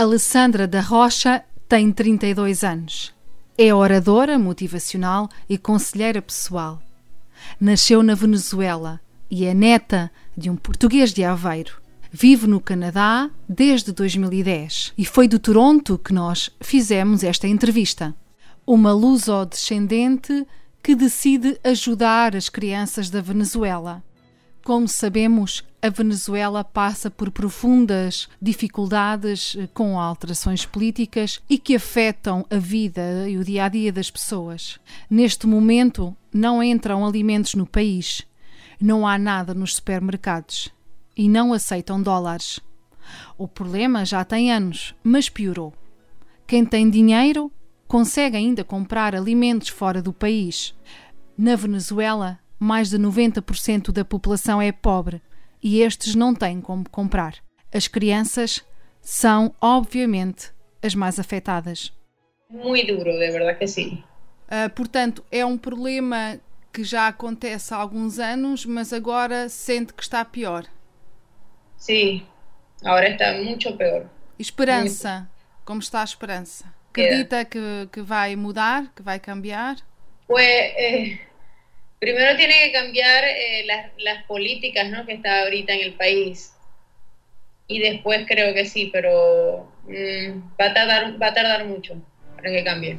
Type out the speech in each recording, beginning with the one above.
Alessandra da Rocha tem 32 anos. É oradora motivacional e conselheira pessoal. Nasceu na Venezuela e é neta de um português de Aveiro. Vive no Canadá desde 2010 e foi de Toronto que nós fizemos esta entrevista. Uma luso-descendente que decide ajudar as crianças da Venezuela. Como sabemos, a Venezuela passa por profundas dificuldades eh, com alterações políticas e que afetam a vida e o dia a dia das pessoas. Neste momento, não entram alimentos no país, não há nada nos supermercados e não aceitam dólares. O problema já tem anos, mas piorou. Quem tem dinheiro consegue ainda comprar alimentos fora do país. Na Venezuela, mais de 90% da população é pobre e estes não têm como comprar. As crianças são, obviamente, as mais afetadas. Muito duro, de verdade que sim. Uh, portanto, é um problema que já acontece há alguns anos, mas agora sente que está pior. Sim, agora está muito pior. Esperança, muito. como está a esperança? Acredita que, que vai mudar, que vai cambiar? Pues, eh, primero tiene que cambiar eh, las, las, políticas ¿no? que está ahorita en el país. Y después creo que sí, pero mm, va, a tardar, va a tardar mucho para que cambie.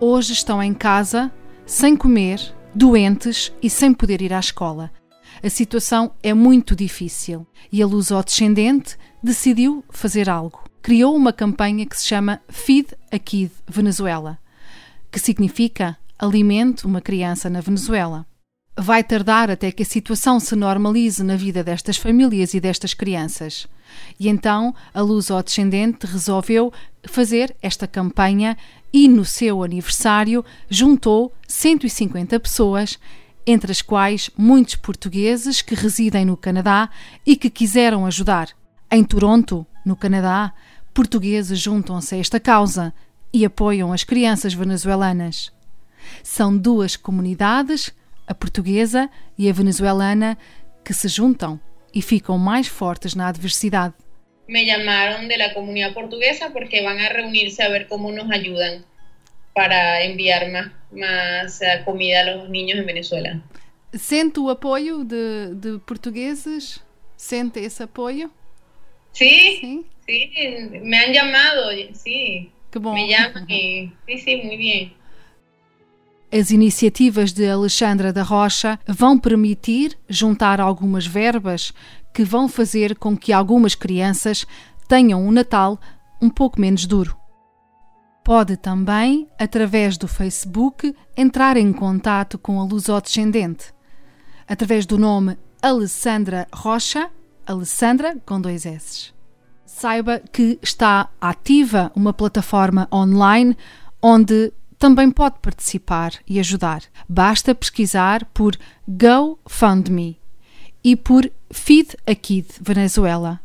Hoje estão em casa, sem comer, doentes e sem poder ir à escola. A situação é muito difícil e a luso-descendente decidiu fazer algo. Criou uma campanha que se chama Feed a Kid Venezuela, que significa Alimente uma criança na Venezuela. Vai tardar até que a situação se normalize na vida destas famílias e destas crianças. E então a luso-descendente resolveu fazer esta campanha e, no seu aniversário, juntou 150 pessoas, entre as quais muitos portugueses que residem no Canadá e que quiseram ajudar. Em Toronto, no Canadá, portugueses juntam-se a esta causa e apoiam as crianças venezuelanas. São duas comunidades a portuguesa e a venezuelana, que se juntam e ficam mais fortes na adversidade. Me chamaram de la comunidad portuguesa porque van a reunirse a ver cómo nos ayudan para enviar más, más eh, comida a los niños en Venezuela. Sente o apoio de, de portugueses? Sente esse apoio? Sí, sí, sí, me han llamado, sí. Qué bom. Me y sí, sí, muy bien. As iniciativas de Alexandra da Rocha vão permitir juntar algumas verbas que vão fazer com que algumas crianças tenham um Natal um pouco menos duro. Pode também, através do Facebook, entrar em contato com a lusodescendente, através do nome Alessandra Rocha, Alessandra com dois S. Saiba que está ativa uma plataforma online onde também pode participar e ajudar. Basta pesquisar por GoFundMe e por Feed a Kid Venezuela.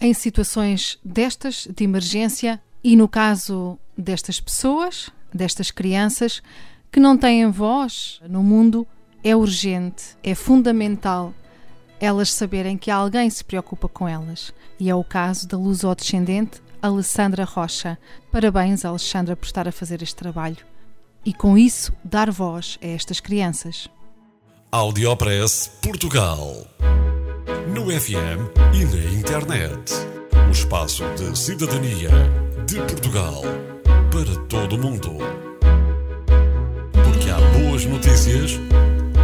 Em situações destas de emergência e no caso destas pessoas, destas crianças que não têm voz no mundo, é urgente, é fundamental elas saberem que alguém se preocupa com elas. E é o caso da luso-descendente Alessandra Rocha. Parabéns, Alexandra, por estar a fazer este trabalho e com isso dar voz a estas crianças. Audiopress Portugal. No FM e na internet. O espaço de cidadania de Portugal para todo o mundo. Porque há boas notícias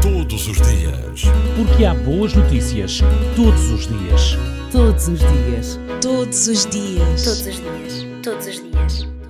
todos os dias. Porque há boas notícias todos os dias. Todos os dias. Todos os dias. Todos os dias. Todos os dias.